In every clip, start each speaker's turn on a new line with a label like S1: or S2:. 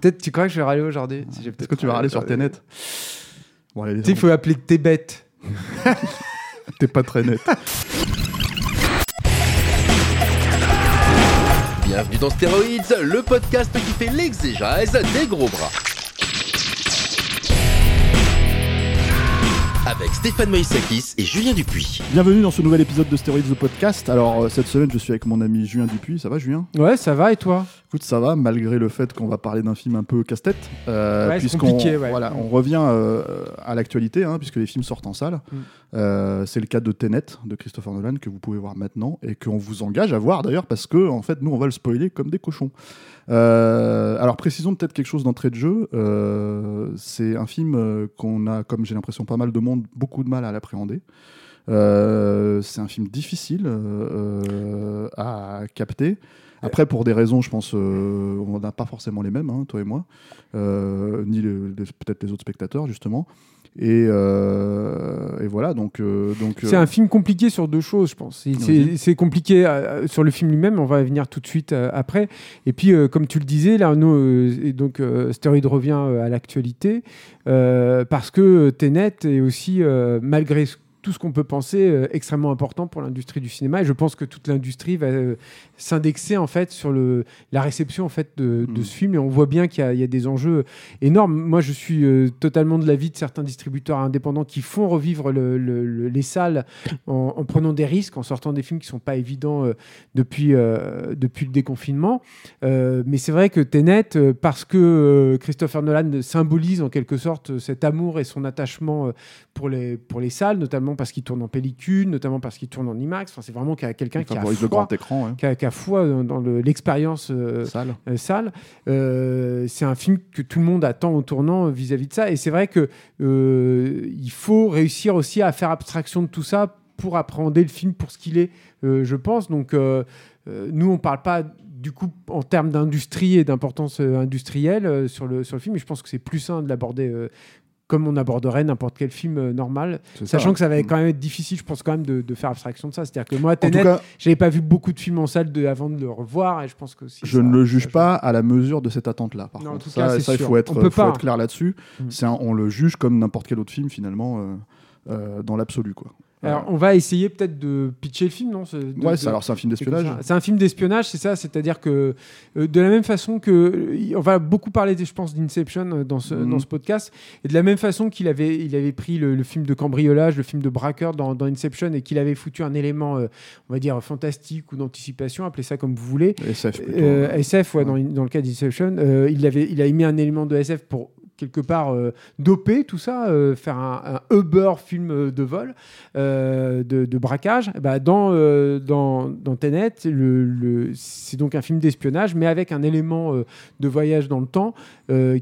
S1: Peut-être tu crois que je vais râler aujourd'hui? Si
S2: Est-ce
S1: peut-être
S2: que tu vas râler sur tes nets Bon, allez,
S1: Tu sais, il faut appeler tes bêtes.
S2: T'es pas très net.
S3: Bienvenue dans Stéroïdes, le podcast qui fait l'exégèse des gros bras. Avec Stéphane Moïsakis et Julien Dupuis.
S2: Bienvenue dans ce nouvel épisode de Steroids The Podcast. Alors, euh, cette semaine, je suis avec mon ami Julien Dupuis. Ça va, Julien?
S1: Ouais, ça va et toi?
S2: Écoute, ça va, malgré le fait qu'on va parler d'un film un peu casse-tête. euh,
S1: Ouais,
S2: puisqu'on-
S1: compliqué, ouais.
S2: Voilà, on revient euh, à l'actualité, hein, puisque les films sortent en salle.
S1: Mm.
S2: Euh, c'est le cas de Tenet, de Christopher Nolan, que vous pouvez voir maintenant, et qu'on vous engage à voir d'ailleurs, parce que, en fait, nous, on va le spoiler comme des cochons. Euh, alors, précisons peut-être quelque chose d'entrée de jeu. Euh, c'est un film qu'on a, comme j'ai l'impression, pas mal de monde, beaucoup de mal à l'appréhender. C'est un film difficile à capter. Après, pour des raisons, je pense, on n'a pas forcément les mêmes, hein, toi et moi, ni peut-être les autres spectateurs, justement. Et, euh, et voilà, donc. euh, donc
S1: C'est
S2: euh,
S1: un film compliqué sur deux choses, je pense. C'est- compliqué sur le film lui-même, on va y venir tout de suite après. Et puis, comme tu le disais, là, nous, et donc, Stéroïde revient à l'actualité parce que Tenet est aussi, malgré ce- tout ce qu'on peut penser, euh, extrêmement important pour l'industrie du cinéma. Et je pense que toute l'industrie va euh, s'indexer en fait sur le, la réception en fait de, de
S2: Mm.
S1: ce film. Et on voit bien qu'il y, a- il y a des enjeux énormes. Moi, je suis euh, totalement de l'avis de certains distributeurs indépendants qui font revivre le- le- le- les salles en, en prenant des risques, en sortant des films qui sont pas évidents euh, depuis, depuis le déconfinement. Mais c'est vrai que Tenet, parce que Christopher Nolan symbolise en quelque sorte cet amour et son attachement pour, les, pour les salles, notamment parce qu'il tourne en pellicule, notamment parce qu'il tourne en IMAX. Enfin, c'est vraiment qu'il y a quelqu'un qui a foi,
S2: grand écran, ouais.
S1: qui a, qui a foi dans, dans le- l'expérience euh,
S2: Sale.
S1: euh, salle. Euh, c'est un film que tout le monde attend au tournant vis-à-vis de ça. Et c'est vrai que il faut réussir aussi à faire abstraction de tout ça pour appréhender le film pour ce qu'il est, euh, je pense. Donc, euh, euh, nous, on parle pas du coup en termes d'industrie et d'importance industrielle sur, le, sur le film, mais je pense que c'est plus sain de l'aborder comme on aborderait n'importe quel film euh, normal,
S2: ça.
S1: sachant que ça va quand même être difficile, je pense quand même de, de faire abstraction de ça. C'est-à-dire que moi,
S2: En tout
S1: Tenet,
S2: cas,
S1: j'avais pas vu beaucoup de films en salle de, avant de le revoir, et je pense que aussi
S2: je
S1: ça-
S2: ne le juge pas à la mesure de cette attente-là. Par
S1: Non, en
S2: contre,
S1: tout
S2: ça,
S1: cas,
S2: ça, il faut être,
S1: On peut
S2: faut
S1: pas.
S2: être clair là-dessus.
S1: Mm.
S2: C'est un- on le juge comme n'importe quel autre film finalement, euh, euh, dans l'absolu, quoi.
S1: Alors, on va essayer peut-être de pitcher le film, non de-
S2: ouais,
S1: de-
S2: alors c'est un film d'espionnage.
S1: C'est un film d'espionnage, c'est ça. C'est-à-dire que euh, de la même façon que euh, on va beaucoup parler, je pense, d'Inception euh, dans ce
S2: Mhm.
S1: dans ce podcast, et de la même façon qu'il avait il avait pris le, le film de cambriolage, le film de braqueur dans, dans Inception, et qu'il avait foutu un élément, euh, on va dire fantastique ou d'anticipation, appelez ça comme vous voulez.
S2: SF plutôt.
S1: Euh, SF, ouais,
S2: Ouais.
S1: dans, dans le cas d'Inception, il, avait, il a mis un élément de SF pour quelque part euh, doper tout ça, euh, faire un, Uber film euh, de vol, de, braquage. Bah, dans, dans, dans Tenet, le, c'est donc un film d'espionnage, mais avec un élément de voyage dans le temps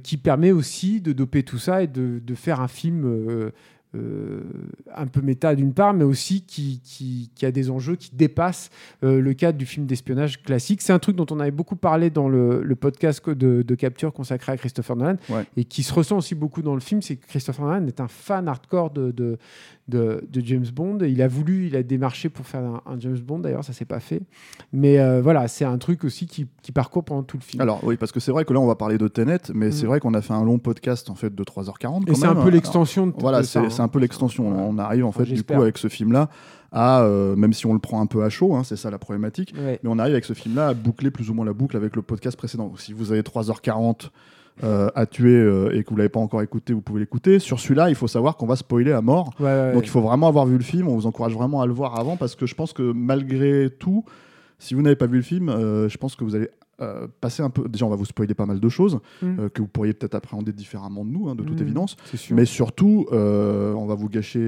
S1: qui permet aussi de doper tout ça et de, de faire un film euh, un peu méta d'une part, mais aussi qui, qui, qui a des enjeux qui dépassent euh, le cadre du film d'espionnage classique. C'est un truc dont on avait beaucoup parlé dans le, le podcast de, de capture consacré à Christopher Nolan
S2: Ouais.
S1: et qui se ressent aussi beaucoup dans le film, c'est que Christopher Nolan est un fan hardcore de, de, de, de James Bond. Il a voulu, il a démarché pour faire un, un James Bond, d'ailleurs ça s'est pas fait. Mais euh, voilà, c'est un truc aussi qui, qui parcourt pendant tout le film.
S2: Alors oui, parce que c'est vrai que là on va parler de Tenet, mais c'est
S1: Mm.
S2: vrai qu'on a fait un long podcast en fait de 3h40.
S1: et c'est un peu l'extension de
S2: Voilà, c'est
S1: hein.
S2: c'est un peu l'extension. On arrive en fait du coup avec ce film-là à, euh, même si on le prend un peu à chaud, hein, c'est ça la problématique,
S1: Ouais.
S2: mais on arrive avec ce film-là à boucler plus ou moins la boucle avec le podcast précédent. Donc, si vous avez 3h40 euh, à tuer euh, et que vous l'avez pas encore écouté, vous pouvez l'écouter. Sur celui-là, il faut savoir qu'on va spoiler à mort.
S1: Ouais, ouais,
S2: Donc il faut vraiment avoir vu le film. On vous encourage vraiment à le voir avant parce que je pense que malgré tout, si vous n'avez pas vu le film, euh, je pense que vous allez euh, passer un peu. Déjà, on va vous spoiler pas mal de choses
S1: Mm.
S2: euh, que vous pourriez peut-être appréhender différemment de nous, hein, de toute
S1: Mm.
S2: évidence. Mais surtout, euh, on va vous gâcher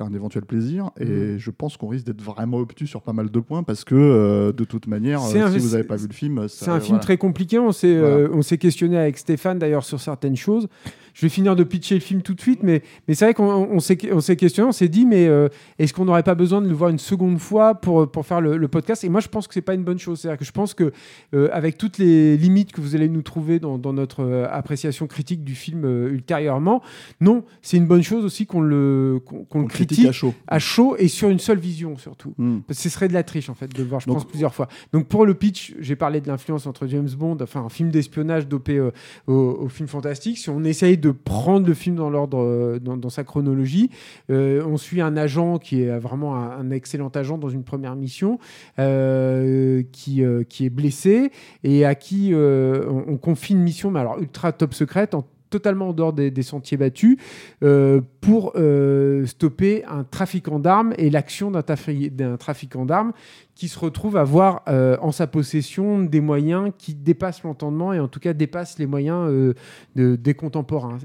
S2: un éventuel plaisir. Et
S1: Mm.
S2: je pense qu'on risque d'être vraiment obtus sur pas mal de points parce que, euh, de toute manière,
S1: C'est
S2: euh,
S1: un-
S2: si vous n'avez pas vu le film, ça-
S1: C'est un film très compliqué. On s'est, euh, on s'est questionné avec Stéphane d'ailleurs sur certaines choses. Je vais finir de pitcher le film tout de suite, mais, mais c'est vrai qu'on on s'est, on s'est questionné, on s'est dit, mais euh, est-ce qu'on n'aurait pas besoin de le voir une seconde fois pour, pour faire le, le podcast? Et moi, je pense que c'est pas une bonne chose. C'est-à-dire que je pense que euh, avec toutes les limites que vous allez nous trouver dans, dans notre euh, appréciation critique du film ultérieurement, non, c'est une bonne chose aussi qu'on le, qu'on,
S2: critique
S1: critique
S2: à chaud.
S1: à chaud et sur une seule vision surtout.
S2: Mm.
S1: Parce que ce serait de la triche en fait de le voir, je
S2: Donc-
S1: pense, plusieurs fois. Donc pour le pitch, j'ai parlé de l'influence entre James Bond, enfin un film d'espionnage dopé au, au film fantastique. Si on essaye de prendre le film dans l'ordre, euh, dans, sa chronologie, euh, on suit un agent qui est vraiment un, excellent agent dans une première mission, euh, qui, euh, qui est blessé et à qui euh, on, on confie une mission, mais alors ultra top secrète, en totalement en dehors des, sentiers battus euh, pour euh, stopper un trafiquant d'armes et l'action d'un trafi- d'un trafiquant d'armes qui se retrouve à avoir euh, en sa possession des moyens qui dépassent l'entendement et en tout cas dépassent les moyens de- des contemporains.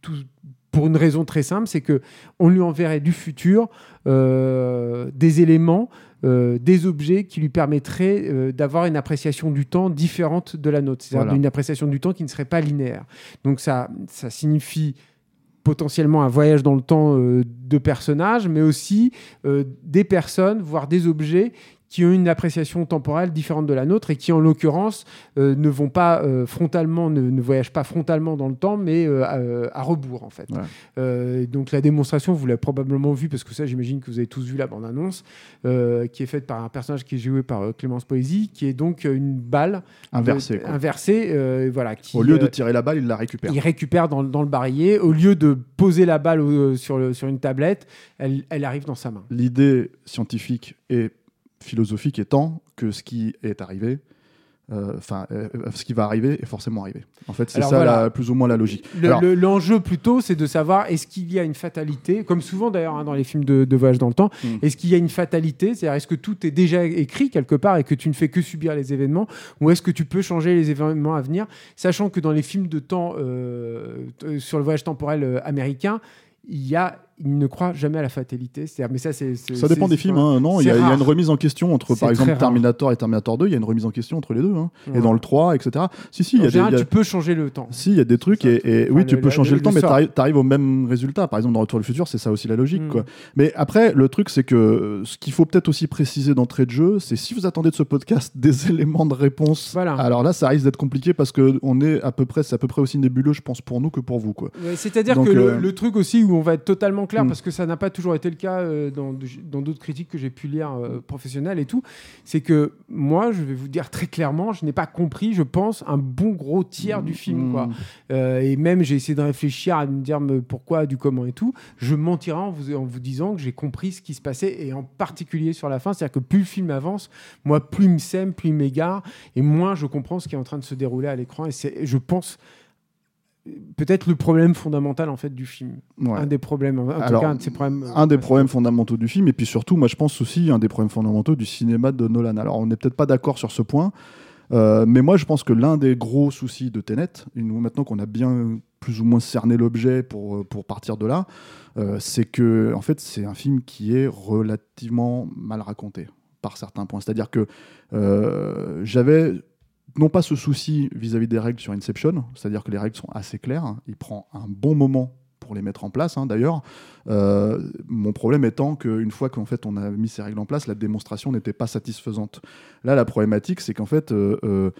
S1: Tout- pour une raison très simple, c'est que on lui enverrait du futur euh, des éléments, euh, des objets qui lui permettraient euh, d'avoir une appréciation du temps différente de la nôtre, c'est-à-dire
S2: Voilà.
S1: une appréciation du temps qui ne serait pas linéaire. Donc ça, ça signifie potentiellement un voyage dans le temps de personnages, mais aussi des personnes, voire des objets qui ont une appréciation temporelle différente de la nôtre et qui, en l'occurrence, euh, ne vont pas euh, frontalement, ne, ne voyagent pas frontalement dans le temps, mais euh, à, à rebours, en fait.
S2: Ouais.
S1: Donc la démonstration, vous l'avez probablement vu, parce que ça, j'imagine que vous avez tous vu la bande-annonce, qui est faite par un personnage qui est joué par Clémence Poésy, qui est donc une balle de- inversée, euh, voilà, qui,
S2: Au lieu de tirer la balle, il la récupère.
S1: il récupère dans, dans le barillet. Au lieu de poser la balle sur, le- sur une tablette, elle, elle arrive dans sa main.
S2: L'idée scientifique et philosophique étant que ce qui est arrivé, euh, enfin, euh, ce qui va arriver est forcément arrivé. En fait, c'est ça
S1: voilà.
S2: la- plus ou moins la logique.
S1: Le-
S2: Alors,
S1: le- L'enjeu plutôt, c'est de savoir est-ce qu'il y a une fatalité, comme souvent d'ailleurs hein, dans les films de, de voyage dans le temps,
S2: Mm.
S1: est-ce qu'il y a une fatalité, c'est-à-dire est-ce que tout est déjà écrit quelque part et que tu ne fais que subir les événements, ou est-ce que tu peux changer les événements à venir, sachant que dans les films de temps euh, sur le voyage temporel euh, américain, il y a, il ne croit jamais à la fatalité. Mais ça, c'est
S2: ça dépend des films. hein. Non, il y, a- il y a
S1: rare.
S2: une remise en question entre, par exemple,
S1: rare.
S2: Terminator et Terminator 2. Il y a une remise en question entre les deux. hein. Et dans le 3, etc. Si, si, il y
S1: En
S2: a des-
S1: général,
S2: il y a-
S1: tu peux changer le temps.
S2: Si, il y a des trucs,
S1: Ça,
S2: et, et
S1: enfin,
S2: oui,
S1: le-
S2: tu peux changer
S1: le-
S2: le, temps, mais tu arrives au même résultat. Par exemple, dans Retour le futur, c'est ça aussi la logique.
S1: Mm.
S2: Quoi. Mais après, le truc, c'est que euh, ce qu'il faut peut-être aussi préciser d'entrée de jeu, c'est si vous attendez de ce podcast des éléments de réponse,
S1: Voilà.
S2: alors là, ça risque d'être compliqué parce que on est à peu près, c'est à peu près aussi nébuleux, je pense, pour nous que pour vous. Quoi.
S1: Ouais, C'est-à-dire que le,
S2: euh,
S1: le truc aussi où on va être totalement clair,
S2: Mm.
S1: parce que ça n'a pas toujours été le cas euh, dans dans d'autres critiques que j'ai pu lire euh, professionnelles et tout, c'est que moi, je vais vous dire très clairement, je n'ai pas compris, je pense, un bon gros tiers du film.
S2: Mm.
S1: Quoi. Euh, et même, j'ai essayé de réfléchir à me dire me, pourquoi, du comment et tout. Je mentirais en vous, en vous disant que j'ai compris ce qui se passait, et en particulier sur la fin. C'est-à-dire que plus le film avance, moi, plus il me sème, plus il m'égare, et moins je comprends ce qui est en train de se dérouler à l'écran. Et c'est, je pense, peut-être le problème fondamental en fait du film.
S2: Ouais.
S1: Un des problèmes, en tout
S2: Alors,
S1: cas un de ces problèmes.
S2: un des
S1: euh,
S2: problèmes fondamentaux du film, et puis surtout, moi je pense aussi un des problèmes fondamentaux du cinéma de Nolan. Alors on n'est peut-être pas d'accord sur ce point, euh, mais moi je pense que l'un des gros soucis de Tenet, maintenant qu'on a bien plus ou moins cerné l'objet pour, euh, pour partir de là, euh, c'est que en fait c'est un film qui est relativement mal raconté par certains points. C'est-à-dire que euh, j'avais non pas ce souci vis-à-vis des règles sur Inception, c'est-à-dire que les règles sont assez claires, hein. il prend un bon moment pour les mettre en place hein, d'ailleurs. Euh, mon problème étant qu'une fois qu'en fait on a mis ces règles en place, la démonstration n'était pas satisfaisante. Là, la problématique, c'est qu'en fait, euh,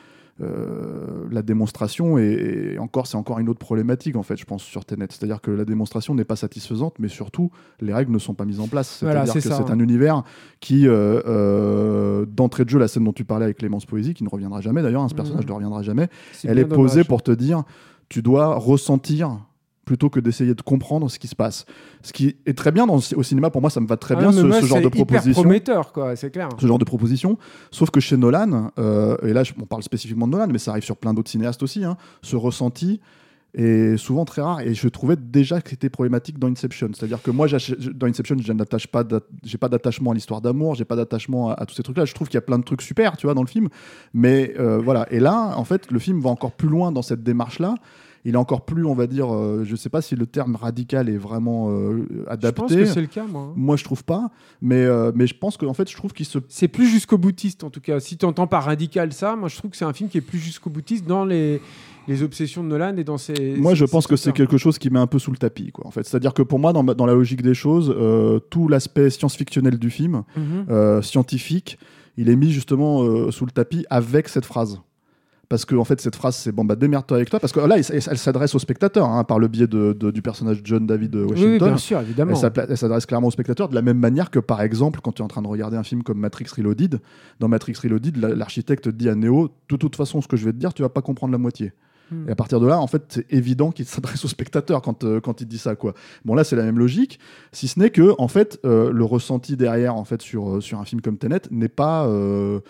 S2: euh, la démonstration est encore, c'est encore une autre problématique en fait, je pense sur Tenet. C'est-à-dire que la démonstration n'est pas satisfaisante, mais surtout les règles ne sont pas mises en place. C'est-à-dire
S1: c'est
S2: que c'est
S1: hein.
S2: un univers qui, euh, euh, d'entrée de jeu, la scène dont tu parlais avec Clémence Poésy, qui ne reviendra jamais d'ailleurs, hein, ce personnage
S1: Mhm.
S2: ne reviendra jamais. Elle est posée
S1: dommage.
S2: pour te dire, tu dois ressentir plutôt que d'essayer de comprendre ce qui se passe. Ce qui est très bien dans, au cinéma, pour moi, ça me va très
S1: Ah
S2: bien
S1: non, mais
S2: ce,
S1: moi,
S2: ce genre
S1: c'est
S2: de
S1: hyper
S2: proposition.
S1: prometteur, quoi, c'est clair.
S2: Ce genre de proposition. Sauf que chez Nolan, euh, et là on parle spécifiquement de Nolan, mais ça arrive sur plein d'autres cinéastes aussi, hein, ce ressenti est souvent très rare. Et je trouvais déjà que c'était problématique dans Inception. C'est-à-dire que moi, dans Inception, je n'attache pas, j'ai pas d'attachement à l'histoire d'amour, j'ai pas d'attachement à, à tous ces trucs-là. Je trouve qu'il y a plein de trucs super, tu vois, dans le film. Mais euh, voilà. Et là, en fait, le film va encore plus loin dans cette démarche-là. Il est encore plus, on va dire, euh, je sais pas si le terme radical est vraiment euh,
S1: Je
S2: adapté.
S1: pense que c'est le cas, moi. hein.
S2: Moi, je trouve pas, mais, euh, mais je pense qu'en fait, je trouve qu'il se.
S1: C'est plus jusqu'au boutiste, en tout cas. Si tu entends par radical ça, moi je trouve que c'est un film qui est plus jusqu'au boutiste dans les, les obsessions de Nolan et dans ses.
S2: Moi,
S1: ses-
S2: je pense que c'est quelque chose qui met un peu sous le tapis, quoi. En fait, c'est-à-dire que pour moi, dans, dans la logique des choses, euh, tout l'aspect science-fictionnel du film,
S1: Mhm.
S2: euh, scientifique, il est mis justement euh, sous le tapis avec cette phrase. Parce que en fait, cette phrase, c'est bon, bah démerde-toi avec toi. Parce que là, elle, s'adresse au spectateur hein, par le biais de, de- du personnage John David
S1: Oui, oui,
S2: Washington.
S1: bien sûr, évidemment.
S2: Elle s'adresse clairement au spectateur de la même manière que, par exemple, quand tu es en train de regarder un film comme Matrix Reloaded, dans Matrix Reloaded, la- l'architecte dit à Neo De toute façon, ce que je vais te dire, tu vas pas comprendre la moitié.
S1: Hmm.
S2: Et à partir de là, en fait, c'est évident qu'il s'adresse au spectateur quand, euh, quand il dit ça. Quoi. Bon, là, c'est la même logique, si ce n'est que, en fait, euh, le ressenti derrière, en fait, sur, euh, sur un film comme Tenet n'est pas. euh,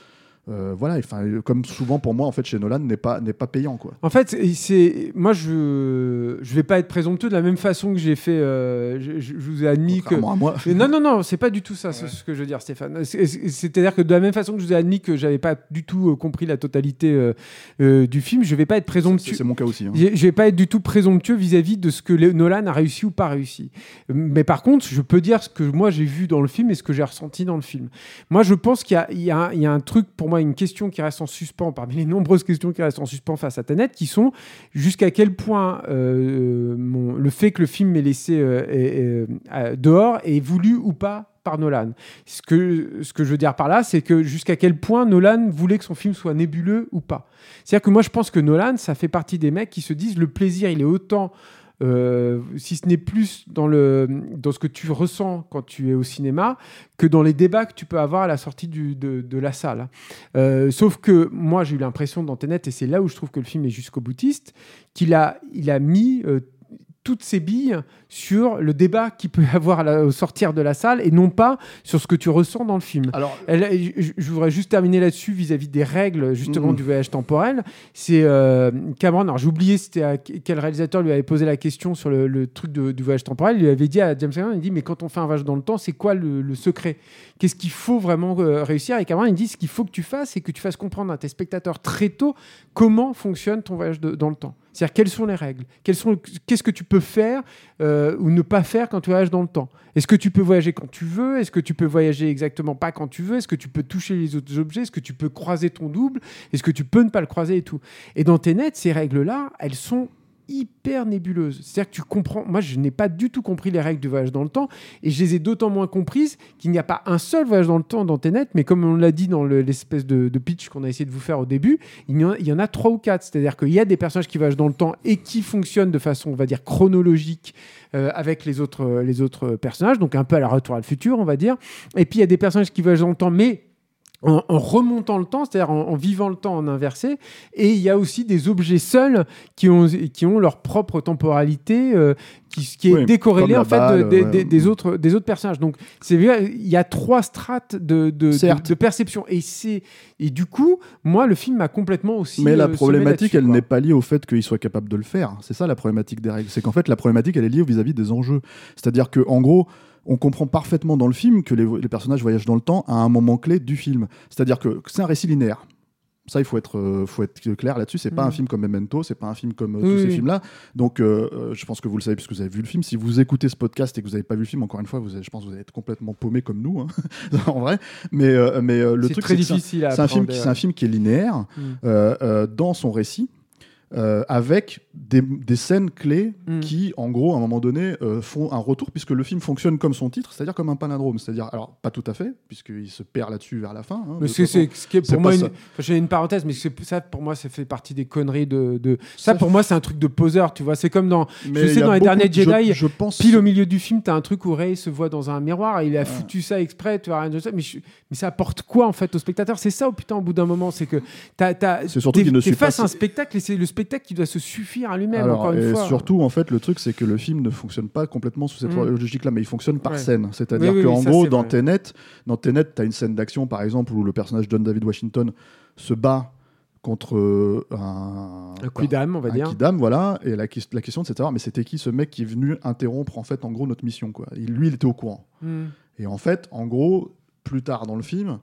S2: euh, voilà, enfin, comme souvent pour moi, en fait, chez Nolan, n'est pas, n'est pas payant. Quoi.
S1: En fait, c'est- moi je je vais pas être présomptueux de la même façon que j'ai fait. euh, je, vous ai admis que.
S2: À moi.
S1: Non, non, non, c'est pas du tout ça, c'est ce que je veux dire, Stéphane. C'est- c'est- C'est-à-dire que de la même façon que je vous ai admis que j'avais pas du tout euh, compris la totalité euh, euh, du film, je vais pas être présomptueux.
S2: c'est mon cas aussi. hein.
S1: Je je vais pas être du tout présomptueux vis-à-vis de ce que Nolan a réussi ou pas réussi. Mais par contre, je peux dire ce que moi j'ai vu dans le film et ce que j'ai ressenti dans le film. Moi, je pense qu'il y a, il y a un- il y a un truc, pour moi, une question qui reste en suspens, parmi les nombreuses questions qui restent en suspens face à Tenet, qui sont jusqu'à quel point euh, mon- le fait que le film m'ait laissé euh, euh, euh, dehors est voulu ou pas par Nolan? Ce que, ce que je veux dire par là, c'est que jusqu'à quel point Nolan voulait que son film soit nébuleux ou pas? C'est-à-dire que moi, je pense que Nolan, ça fait partie des mecs qui se disent le plaisir, il est autant, euh, si ce n'est plus dans, le, dans ce que tu ressens quand tu es au cinéma, que dans les débats que tu peux avoir à la sortie de, de la salle. Euh, sauf que moi, j'ai eu l'impression dans Tenet, et c'est là où je trouve que le film est jusqu'au boutiste, qu'il a, il a mis euh, toutes ses billes sur le débat qu'il peut y avoir la- au sortir de la salle et non pas sur ce que tu ressens dans le film.
S2: Alors,
S1: Elle- je, je voudrais juste terminer là-dessus vis-à-vis des règles justement du voyage temporel. C'est euh, Cameron, alors j'ai oublié c'était à quel réalisateur lui avait posé la question sur le, le truc de- du voyage temporel. Il lui avait dit à James Cameron, il dit mais quand on fait un voyage dans le temps, c'est quoi le, le secret? Qu'est-ce qu'il faut vraiment euh, réussir? Et Cameron il dit ce qu'il faut que tu fasses, c'est que tu fasses comprendre à tes spectateurs très tôt comment fonctionne ton voyage de- dans le temps. C'est-à-dire quelles sont les règles? Qu'est-ce que tu peux faire euh, ou ne pas faire quand tu voyages dans le temps? Est-ce que tu peux voyager quand tu veux? Est-ce que tu peux voyager exactement pas quand tu veux? Est-ce que tu peux toucher les autres objets? Est-ce que tu peux croiser ton double? Est-ce que tu peux ne pas le croiser et tout? Et dans Tenet, ces règles-là, elles sont hyper nébuleuses. C'est-à-dire que tu comprends, moi je n'ai pas du tout compris les règles du voyage dans le temps et je les ai d'autant moins comprises qu'il n'y a pas un seul voyage dans le temps dans Tenet, mais comme on l'a dit dans le- l'espèce de, pitch qu'on a essayé de vous faire au début, il y en, a trois ou quatre. C'est-à-dire qu'il y a des personnages qui voyagent dans le temps et qui fonctionnent de façon, on va dire, chronologique euh, avec les autres, les autres personnages, donc un peu à la retour à le futur, on va dire. Et puis il y a des personnages qui voyagent dans le temps, mais en, en remontant le temps, c'est-à-dire en, en vivant le temps en inversé. Et il y a aussi des objets seuls qui ont, qui ont leur propre temporalité, euh, qui, qui est
S2: Oui,
S1: décorrélée en fait de- des-
S2: ouais.
S1: des, des autres, des autres personnages. Donc c'est il y a trois strates de, de, perception. Et, c'est, et du coup, moi, le film m'a complètement aussi.
S2: Mais la
S1: euh,
S2: problématique, elle n'est pas liée au fait qu'il soit capable de le faire. C'est ça la problématique des règles. C'est qu'en fait, la problématique, elle est liée vis-à-vis des enjeux. C'est-à-dire que, en gros, on comprend parfaitement dans le film que les, les personnages voyagent dans le temps à un moment clé du film. C'est-à-dire que c'est un récit linéaire. Ça, il faut être, euh, faut être clair là-dessus. C'est pas
S1: Mhm.
S2: un film comme Memento, c'est pas un film comme euh,
S1: Oui,
S2: tous ces
S1: oui.
S2: films-là. Donc, euh, je pense que vous le savez puisque vous avez vu le film. Si vous écoutez ce podcast et que vous n'avez pas vu le film, encore une fois, vous, avez- je pense que vous allez être complètement paumé comme nous, hein, en vrai. Mais, mais le truc, c'est un- film qui- c'est un film qui est linéaire
S1: Mm.
S2: dans son récit. Euh, avec des, des scènes clés
S1: Mm.
S2: qui, en gros, à un moment donné, euh, font un retour, puisque le film fonctionne comme son titre, c'est-à-dire comme un palindrome. C'est-à-dire, alors, pas tout à fait, puisqu'il se perd là-dessus vers la fin. hein,
S1: Mais c'est, ce qui est pour moi, une, enfin, j'ai une parenthèse, mais ça pour moi, ça fait partie des conneries de. de- ça,
S2: Ça,
S1: pour moi, c'est un truc de poseur, tu vois. C'est comme dans
S2: Mais
S1: je sais, dans les derniers
S2: de- je-
S1: Jedi,
S2: je, pense.
S1: pile au milieu du film, t'as un truc où Rey se voit dans un miroir et il a foutu ça exprès, tu vois rien de ça. Mais, je- mais ça apporte quoi en fait au spectateur? C'est ça, au putain, au bout d'un moment, c'est que
S2: C'est surtout
S1: t'es,
S2: qu'il ne
S1: t'es
S2: suit pas
S1: face à un spectacle et c'est le spectacle qui doit se suffire à lui-même.
S2: Alors,
S1: encore une fois.
S2: surtout, en fait, le truc, c'est que le film ne fonctionne pas complètement sous cette
S1: Mm.
S2: logique-là, mais il fonctionne par
S1: Ouais.
S2: scène. C'est-à-dire
S1: Oui,
S2: qu'en
S1: oui,
S2: gros, dans. Tenet, dans Tenet, tu as une scène d'action, par exemple, où le personnage John David Washington se bat contre euh, un,
S1: Un coup d'âme, on va
S2: un
S1: dire.
S2: kidam, voilà. Et la, la question, c'est de savoir, mais c'était qui ce mec qui est venu interrompre, en fait, en gros, notre mission, quoi. Il- lui, il était au courant.
S1: Hmm.
S2: Et en fait, en gros, plus tard dans le film,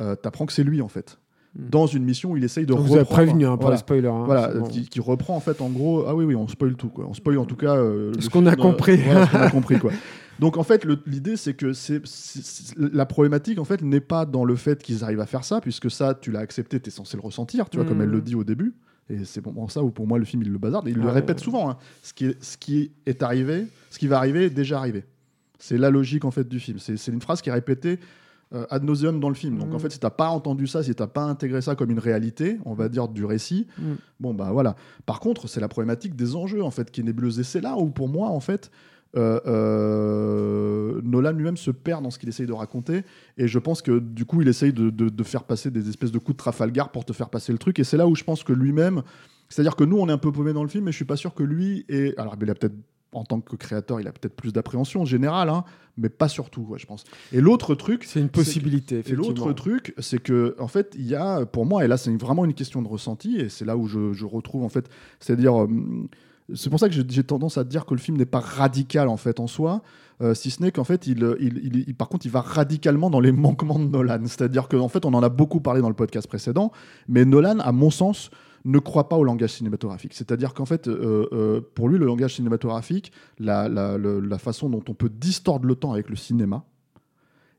S2: euh, t'apprends que c'est lui, en fait.
S1: Mm.
S2: Dans une mission, il essaye de
S1: Donc vous avez
S2: reprendre-
S1: prévenu hein, pour
S2: voilà.
S1: les spoilers. hein,
S2: Voilà,
S1: bon.
S2: qui, qui reprend en fait en gros. Ah oui, oui, on spoil tout quoi. On spoil en tout cas. euh,
S1: Ce qu'on a compris.
S2: voilà, ce qu'on a compris quoi. Donc en fait, l'idée c'est que c'est la problématique en fait n'est pas dans le fait qu'ils arrivent à faire ça, puisque ça, tu l'as accepté, t'es censé le ressentir, tu vois, comme
S1: Mm.
S2: elle le dit au début. Et c'est pour ça où pour moi le film il le bazarde. Et il le
S1: Ouais.
S2: répète souvent. hein. Ce, qui est, ce qui est arrivé, ce qui va arriver est déjà arrivé. C'est la logique en fait du film. C'est c'est une phrase qui est répétée ad nauseum dans le film. Donc
S1: Mm.
S2: en fait, si t'as pas entendu ça, si t'as pas intégré ça comme une réalité, on va dire du récit,
S1: Mm.
S2: bon bah voilà. Par contre, c'est la problématique des enjeux en fait qui est nébuleuse. Et c'est là où pour moi en fait. euh, euh, Nolan lui-même se perd dans ce qu'il essaye de raconter et je pense que du coup il essaye de, de- de faire passer des espèces de coups de Trafalgar pour te faire passer le truc et c'est là où je pense que lui-même c'est-à-dire que nous on est un peu paumé dans le film mais je suis pas sûr que lui et alors il a peut-être en tant que créateur il a peut-être plus d'appréhension générale hein, mais pas surtout ouais, je pense et l'autre truc
S1: C'est une possibilité,
S2: et
S1: effectivement.
S2: l'autre truc, c'est que en fait, il y a, pour moi, et là, c'est vraiment une question de ressenti, et c'est là où je, je retrouve en fait, c'est-à-dire, euh, c'est pour ça que j'ai- tendance à dire que le film n'est pas radical en fait en soi, euh, si ce n'est qu'en fait, il, il, il- il- par contre, il va radicalement dans les manquements de Nolan. C'est-à-dire qu'en fait, on en a beaucoup parlé dans le podcast précédent, mais Nolan, à mon sens, ne croit pas au langage cinématographique. C'est-à-dire qu'en fait, euh, euh, pour lui, le langage cinématographique, la, façon dont on peut distordre le temps avec le cinéma,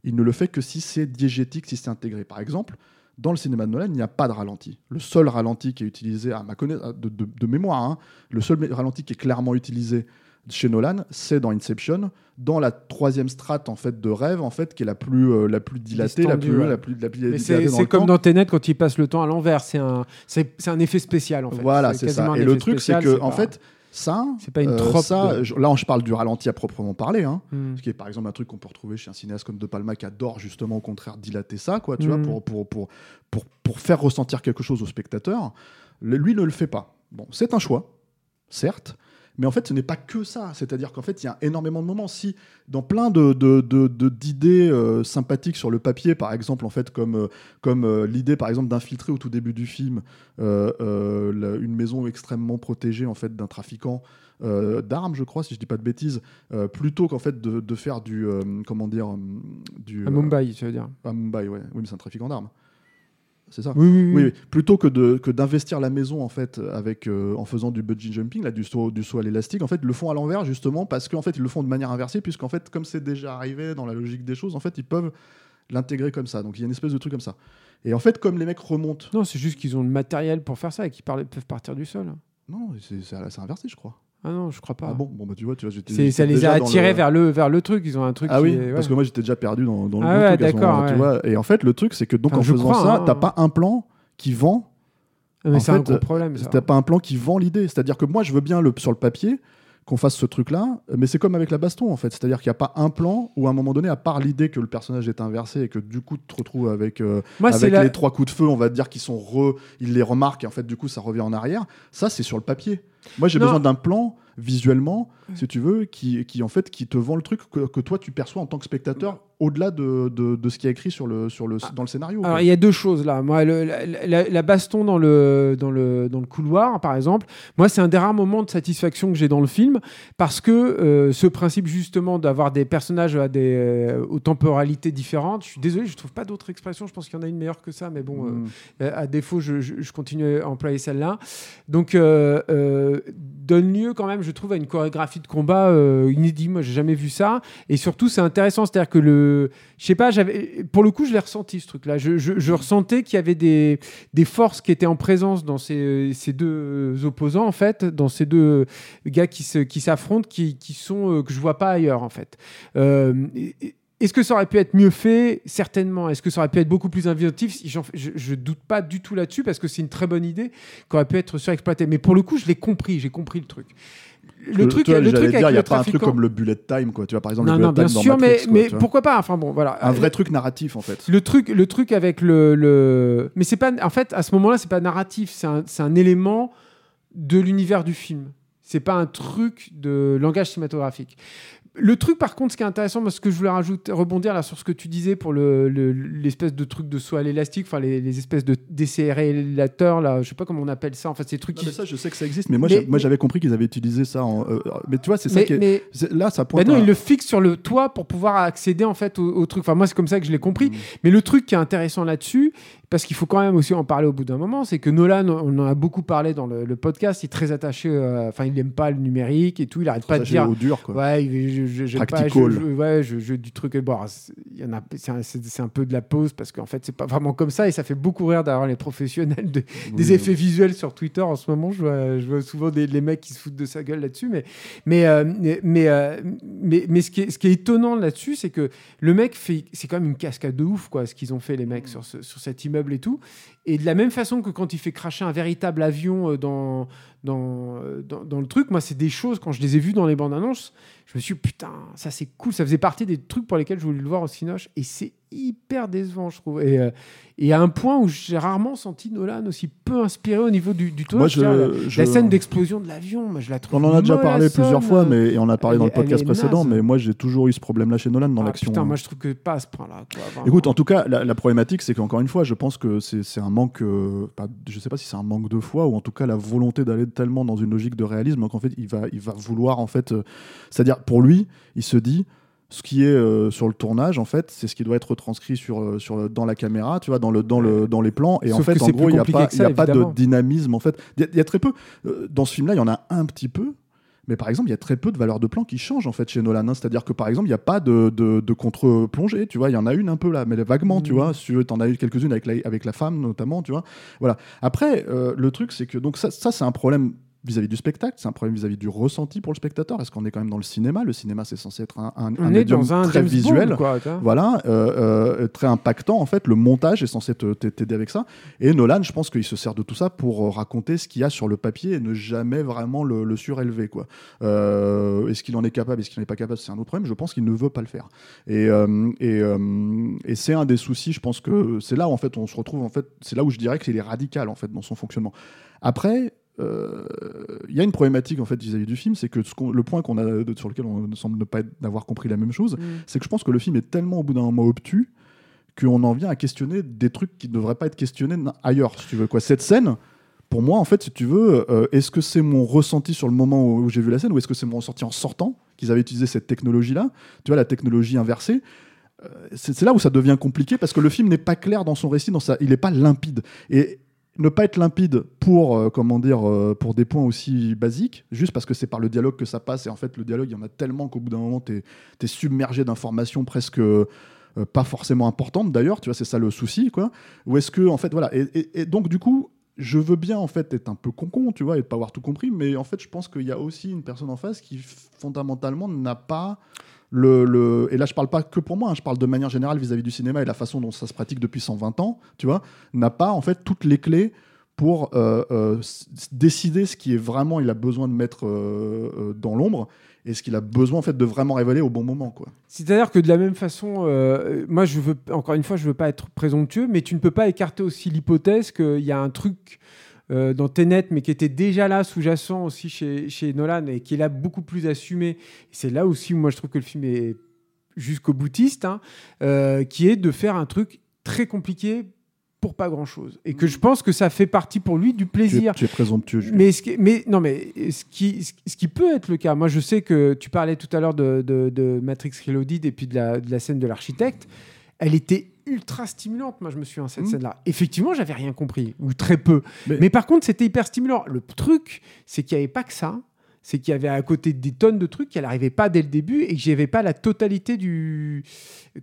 S2: il ne le fait que si c'est diégétique, si c'est intégré. Par exemple, dans le cinéma de Nolan, il n'y a pas de ralenti. Le seul ralenti qui est utilisé, à ma de mémoire, hein, le seul ralenti qui est clairement utilisé chez Nolan, c'est dans Inception, dans la troisième strate en fait de rêve, en fait, qui est la plus, euh, la plus dilatée, la plus,
S1: ouais.
S2: la plus, la plus
S1: c'est comme
S2: temps.
S1: dans Tenet quand il passe le temps à l'envers. C'est un, c'est un effet spécial en fait.
S2: Voilà, c'est ça. Et le truc, c'est que,
S1: pas-
S2: en fait, ça,
S1: c'est pas une
S2: euh,
S1: trope.
S2: ça,
S1: de-
S2: je- là, je parle du ralenti à proprement parler, hein,
S1: Hmm.
S2: ce qui est par exemple un truc qu'on peut retrouver chez un cinéaste comme De Palma qui adore justement au contraire dilater ça, quoi, tu vois,
S1: Mhm.
S2: pour, pour, pour, pour, pour faire ressentir quelque chose au spectateur. Le- lui ne le fait pas. Bon, c'est un choix, certes, mais en fait, ce n'est pas que ça. C'est-à-dire qu'en fait, il y a énormément de moments. Si dans plein de, de- de- de- d'idées euh, sympathiques sur le papier, par exemple, en fait, comme, euh, comme euh, l'idée, par exemple, d'infiltrer au tout début du film la- une maison extrêmement protégée en fait d'un trafiquant d'armes, je crois, si je dis pas de bêtises, plutôt qu'en fait de, faire du comment dire du
S1: À Mumbai, tu veux dire.
S2: à Mumbai, ouais. Oui, mais c'est un trafiquant d'armes. C'est ça.
S1: Oui, oui, oui.
S2: Oui, oui. plutôt que de que d'investir la maison en fait avec euh, en faisant du bungee jumping là du saut du saut à l'élastique en fait ils le font à l'envers justement parce qu'en fait ils le font de manière inversée puisqu'en fait comme c'est déjà arrivé dans la logique des choses en fait ils peuvent l'intégrer comme ça donc il y a une espèce de truc comme ça et en fait comme les mecs remontent
S1: Non, c'est juste qu'ils ont le matériel pour faire ça et qu'ils peuvent partir du sol.
S2: non c'est inversé je crois
S1: Ah non, je crois pas.
S2: ah bon bon bah tu vois tu vois j'étais
S1: ça les a attirés
S2: le-
S1: vers le vers le truc. Ils ont un truc.
S2: Ah
S1: qui
S2: oui,
S1: est- ouais.
S2: parce que moi j'étais déjà perdu dans, dans le
S1: Ah ouais,
S2: truc
S1: d'accord,
S2: moment-là, tu
S1: ouais.
S2: vois. Et en fait, le truc, c'est que donc
S1: Enfin,
S2: en faisant
S1: crois,
S2: ça,
S1: hein.
S2: t'as pas un plan qui vend
S1: Ah, mais c'est un gros problème.
S2: T'as pas un plan qui vend l'idée. C'est-à-dire que moi, je veux bien le, sur le papier qu'on fasse ce truc-là, mais c'est comme avec la baston en fait. C'est-à-dire qu'il n'y a pas un plan où à un moment donné, à part l'idée que le personnage est inversé et que du coup tu te retrouves avec, euh,
S1: Moi,
S2: avec
S1: la-
S2: les trois coups de feu, on va dire, qui sont re, il les remarque et en fait du coup ça revient en arrière. Ça c'est sur le papier. Moi j'ai besoin d'un plan visuellement, si tu veux, qui, qui en fait qui te vend le truc que, que toi tu perçois en tant que spectateur au-delà de, de, de ce qui est écrit sur le, sur le, dans le scénario.
S1: Alors il y a deux choses là. Moi, le- la, la- baston dans le, dans, le, dans le couloir, par exemple, moi c'est un des rares moments de satisfaction que j'ai dans le film parce que euh, ce principe justement d'avoir des personnages à des, euh, aux temporalités différentes, je suis désolé, je trouve pas d'autre expression. Je pense qu'il y en a une meilleure que ça, mais bon, euh,
S2: Mm.
S1: euh, à défaut, je, je- je continue à employer celle-là. Donc, donne lieu quand même, je trouve, à une chorégraphie de combat inédite. Moi, j'ai jamais vu ça. Et surtout, c'est intéressant, c'est-à-dire que le, je sais pas, pour le coup, je l'ai ressenti ce truc-là. Je, ressentais qu'il y avait des, forces qui étaient en présence dans ces, deux opposants, en fait, dans ces deux gars qui s'affrontent, qui, sont euh, que je vois pas ailleurs, en fait. Euh, est-ce que ça aurait pu être mieux fait? Certainement. Est-ce que ça aurait pu être beaucoup plus inventif? Je, je doute pas du tout là-dessus parce que c'est une très bonne idée qui aurait pu être surexploitée. Mais pour le coup, je l'ai compris. J'ai compris le truc. Le truc,
S2: toi,
S1: le truc avec le
S2: a pas un truc comme le bullet time, quoi. Tu vois, par exemple,
S1: Non,
S2: le
S1: non,
S2: bullet
S1: bien
S2: time dans
S1: sûr,
S2: Matrix,
S1: mais,
S2: quoi,
S1: mais pourquoi pas Enfin bon, voilà.
S2: un vrai truc narratif en fait.
S1: Le truc, le truc avec le, le... mais c'est pas, en fait, à ce moment-là, c'est pas narratif, c'est un, c'est un élément de l'univers du film. C'est pas un truc de langage cinématographique. Le truc, par contre, ce qui est intéressant, parce que je voulais rajouter, rebondir là sur ce que tu disais pour le- le- l'espèce de truc de saut à l'élastique, enfin les, les espèces de décérélateurs, là, je sais pas comment on appelle ça. En fait, ces trucs
S2: Non,
S1: qui.
S2: mais ça, je sais que ça existe, mais moi,
S1: Mais-
S2: j'ai- moi, j'avais compris qu'ils avaient utilisé ça. En, euh, mais tu vois, c'est ça qui est.
S1: mais-
S2: c'est- Là, ça
S1: bah
S2: pointe.
S1: non,
S2: à-
S1: il le fixe sur le toit pour pouvoir accéder en fait au, au truc. Enfin, moi, c'est comme ça que je l'ai compris.
S2: Mm.
S1: Mais le truc qui est intéressant là-dessus, parce qu'il faut quand même aussi en parler au bout d'un moment, c'est que Nolan, on en a beaucoup parlé dans le, le podcast, il est très attaché, euh, enfin, il n'aime pas le numérique et tout, il arrête pas de dire.
S2: au dur, quoi.
S1: Ouais, j'aime pas, je, je- ouais, je, je- du truc. Bon, il y en a, c'est un, un peu de la pause parce qu'en fait, c'est pas vraiment comme ça et ça fait beaucoup rire d'avoir les professionnels de- des
S2: Oui,
S1: effets visuels sur Twitter en ce moment. Je vois, je vois souvent des, les mecs qui se foutent de sa gueule là-dessus. Mais, mais, euh, mais, mais, euh, mais, mais ce, qui est, ce qui est étonnant là-dessus, c'est que le mec fait. C'est quand même une cascade de ouf, quoi, ce qu'ils ont fait, les mecs, sur, ce- sur cet immeuble et tout. Et de la même façon que quand il fait cracher un véritable avion euh, dans, euh, dans, dans le truc, moi, c'est des choses, quand je les ai vues dans les bandes annonces, je me suis dit, putain, ça c'est cool. Ça faisait partie des trucs pour lesquels je voulais le voir au Cinoche. Et c'est hyper décevant, je trouve. Et, euh, et à un point où j'ai rarement senti Nolan aussi peu inspiré au niveau du, du
S2: je-
S1: la,
S2: je-
S1: la scène d'explosion de l'avion, moi, je la trouve.
S2: On en a déjà parlé plusieurs fois, mais et on a parlé
S1: elle
S2: dans le podcast précédent, mais moi j'ai toujours eu ce problème-là chez Nolan dans
S1: Ah,
S2: l'action.
S1: Putain, moi je trouve que pas à ce point-là.
S2: Écoute, en tout cas, la, la problématique, c'est qu'encore une fois, je pense que c'est c'est un manque. euh, je sais pas si c'est un manque de foi ou en tout cas la volonté d'aller tellement dans une logique de réalisme qu'en fait, il va, il va vouloir en fait. euh, C'est-à-dire, pour lui, il se dit. Ce qui est euh, sur le tournage, en fait, c'est ce qui doit être retranscrit sur, euh, sur, dans la caméra, tu vois, dans, le, dans, le, dans les plans. Et en fait,
S1: que
S2: en
S1: c'est
S2: gros, il n'y a, pas, il y a pas de dynamisme. En fait, il y, a- il y a très peu. euh, dans ce film-là, il y en a un petit peu. Mais par exemple, il y a très peu de valeurs de plan qui changent en fait chez Nolan. hein. C'est-à-dire que par exemple, il n'y a pas de, de, de contre-plongée, tu vois. Il y en a une un peu là, mais vaguement, tu
S1: Mhm.
S2: vois. Si tu en as eu quelques-unes avec la, avec la femme notamment, tu vois. Voilà. Après, euh, le truc, c'est que donc ça, ça c'est un problème vis-à-vis du spectacle, c'est un problème vis-à-vis du ressenti pour le spectateur. Est-ce qu'on est quand même dans le cinéma? Le cinéma, c'est censé être un, un, un médium très
S1: James
S2: visuel.
S1: Bond, quoi.
S2: Voilà, euh, euh, très impactant en fait. Le montage est censé t'aider avec ça. Et Nolan, je pense qu'il se sert de tout ça pour euh, raconter ce qu'il y a sur le papier et ne jamais vraiment le, le surélever. Quoi. Euh, est-ce qu'il en est capable, est-ce qu'il n'en est pas capable, c'est un autre problème. Je pense qu'il ne veut pas le faire. Et, et, et c'est un des soucis. Je pense que c'est là où en fait on se retrouve. En fait, c'est là où je dirais qu'il est radical en fait dans son fonctionnement. Après. Euh, Il y a une problématique en fait vis-à-vis du film, c'est que ce le point qu'on a sur lequel on semble ne pas être- n'avoir compris la même chose,
S1: Mm.
S2: c'est que je pense que le film est tellement au bout d'un moment obtus qu'on en vient à questionner des trucs qui ne devraient pas être questionnés ailleurs, si tu veux. Quoi. Cette scène, pour moi, en fait, si tu veux, euh, est-ce que c'est mon ressenti sur le moment où, où j'ai vu la scène ou est-ce que c'est mon ressenti en sortant qu'ils avaient utilisé cette technologie-là Tu vois, la technologie inversée. Euh, C'est c'est là où ça devient compliqué parce que le film n'est pas clair dans son récit, dans sa, il n'est pas limpide. Et ne pas être limpide pour, euh, comment dire, euh, pour des points aussi basiques, juste parce que c'est par le dialogue que ça passe, et en fait, le dialogue, il y en a tellement qu'au bout d'un moment, tu es, submergé d'informations presque euh, pas forcément importantes d'ailleurs, tu vois, c'est ça le souci, quoi. Ou est-ce que, en fait, voilà. Et, donc, du coup, je veux bien, en fait, être un peu con-con, tu vois, et pas avoir tout compris, mais en fait, je pense qu'il y a aussi une personne en face qui, fondamentalement, n'a pas. Et là, je parle pas que pour moi, hein, je parle de manière générale vis-à-vis du cinéma et la façon dont ça se pratique depuis 120 ans, tu vois, n'a pas en fait toutes les clés pour euh, euh, décider ce qui est vraiment il a besoin de mettre euh, dans l'ombre et ce qu'il a besoin en fait de vraiment révéler au bon moment.
S1: C'est-à-dire que de la même façon, moi, je veux, encore une fois, je veux pas être présomptueux, mais tu ne peux pas écarter aussi l'hypothèse qu'il y a un truc euh, dans Tenet, mais qui était déjà là, sous-jacent aussi chez, chez Nolan, et qui est là beaucoup plus assumé. C'est là aussi où moi, je trouve que le film est jusqu'au boutiste, hein, euh, qui est de faire un truc très compliqué pour pas grand-chose. Et que je pense que ça fait partie pour lui du
S2: Tu es,
S1: plaisir.
S2: tu es présomptueux. Julien.
S1: Mais, ce qui, mais non, mais ce qui, ce qui peut être le cas, moi je sais que tu parlais tout à l'heure de, de- de Matrix Reloaded et puis de la, de la scène de l'architecte, elle était ultra stimulante, moi je me souviens, cette
S2: Mhm.
S1: scène-là. Effectivement, j'avais rien compris, ou très peu.
S2: Mais-
S1: Mais, par contre, c'était hyper stimulant. Le truc, c'est qu'il n'y avait pas que ça. C'est qu'il y avait à côté des tonnes de trucs qu'elle n'arrivait pas dès le début et que j'avais pas la totalité du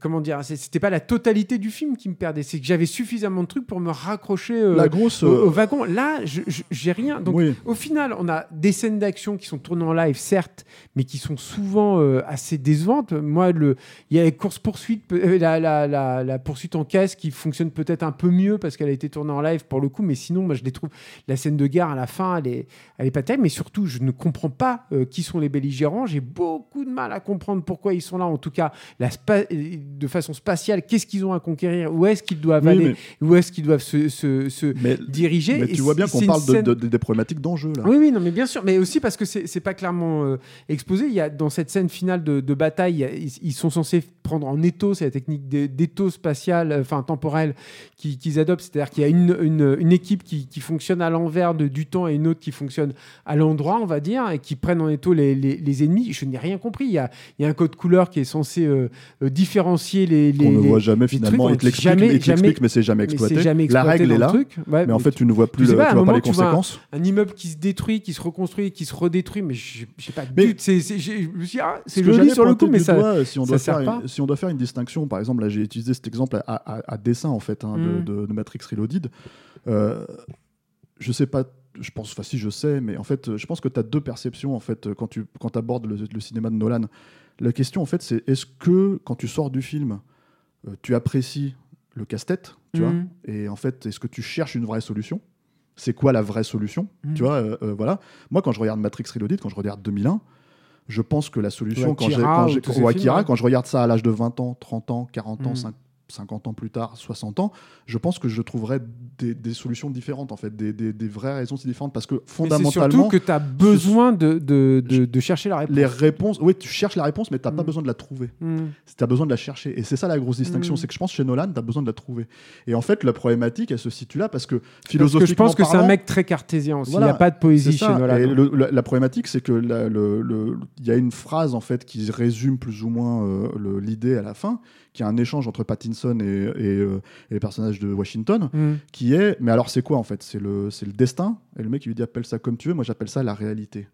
S1: comment dire c'était pas la totalité du film qui me perdait c'est que j'avais suffisamment de trucs pour me raccrocher euh,
S2: la grosse
S1: au,
S2: euh,
S1: au wagon. Là, j'ai rien. Donc,
S2: oui.
S1: au final, on a des scènes d'action qui sont tournées en live, certes, mais qui sont souvent euh, assez décevantes. Moi, le, il y a la course poursuite, la, la, la, la poursuite en caisse qui fonctionne peut-être un peu mieux parce qu'elle a été tournée en live pour le coup, mais sinon, moi, je les trouve. La scène de gare à la fin, elle est, elle est pas terrible, mais surtout, je ne comprends comprends pas euh, qui sont les belligérants. J'ai beaucoup de mal à comprendre pourquoi ils sont là. En tout cas, la de façon spatiale, qu'est-ce qu'ils ont à conquérir? Où est-ce qu'ils doivent
S2: Oui,
S1: aller? Où est-ce qu'ils doivent se, se- se
S2: Mais,
S1: diriger?
S2: mais tu vois bien qu'on parle de-
S1: scène-
S2: de- des problématiques d'enjeu là.
S1: oui, oui, non, mais bien sûr, mais aussi parce que c'est c'est pas clairement euh, exposé. Il y a dans cette scène finale de, de bataille, a- ils sont censés prendre en étau, c'est la technique d'é- d'étau spatial, euh, enfin temporel, qui- qu'ils adoptent. C'est-à-dire qu'il y a une, une- une équipe qui, qui fonctionne à l'envers du temps et une autre qui fonctionne à l'endroit, on va dire, et qui prennent en étau les, les- les ennemis. Je n'ai rien compris. Il y a, il y a un code couleur qui est censé euh, euh, différencier les. les
S2: Qu'on ne voit jamais finalement. Il
S1: on-
S2: l'explique, mais c'est jamais
S1: mais
S2: exploité.
S1: jamais
S2: La
S1: exploité
S2: règle
S1: dans
S2: est là,
S1: truc. Ouais,
S2: mais en fait tu ne vois plus, le-
S1: pas,
S2: tu vois pas
S1: moment,
S2: les
S1: un-
S2: conséquences.
S1: un immeuble qui se détruit, qui se reconstruit, qui se redétruit, mais je sais pas.
S2: Mais-
S1: c'est joli sur le coup, mais ça.
S2: si on doit faire
S1: pas.
S2: Si on doit faire une distinction, par exemple, là j'ai utilisé cet exemple à, à- à dessin en fait hein, de-
S1: Mm.
S2: de, de Matrix Reloaded. Euh, je sais pas, je pense, enfin si je sais, mais en fait, je pense que tu as deux perceptions en fait quand tu quand abordes le, le cinéma de Nolan. La question en fait, c'est est-ce que quand tu sors du film, euh, tu apprécies le casse-tête, tu vois,
S1: Mhm.
S2: et en fait, est-ce que tu cherches une vraie solution? C'est quoi la vraie solution?
S1: Mhm.
S2: Tu vois, euh, euh, voilà. Moi, quand je regarde Matrix Reloaded, quand je regarde 2001, je pense que la solution, quand j'ai,
S1: Akira,
S2: quand
S1: films, ouais.
S2: quand je regarde ça à l'âge de 20 ans, 30 ans, 40 ans,
S1: Mhm.
S2: 5 50 ans plus tard, 60 ans, je pense que je trouverais des, des solutions différentes, en fait, des, des- des vraies raisons différentes, parce que
S1: Mais
S2: fondamentalement,
S1: surtout que tu as besoin de, de, de, de chercher la réponse.
S2: les réponses, oui, tu cherches la réponse, mais tu n'as pas
S1: Mhm.
S2: besoin de la trouver.
S1: Mhm.
S2: Tu as besoin de la chercher. Et c'est ça la grosse distinction,
S1: Mm.
S2: c'est que je pense chez Nolan, tu as besoin de la trouver. Et en fait, la problématique, elle se situe là parce que
S1: Parce que
S2: philosophiquement
S1: je pense que c'est un mec très cartésien aussi. Il n'y
S2: Voilà,
S1: a pas de poésie chez. Nolan.
S2: Et le- la, la problématique, c'est que il y a une phrase en fait qui résume plus ou moins euh, l'idée à la fin, qui est un échange entre Pattinson et, et, euh, et les personnages de Washington,
S1: Mhm.
S2: qui est, mais alors c'est quoi en fait? C'est le, c'est le destin? Et le mec il lui dit appelle ça comme tu veux. Moi j'appelle ça la réalité.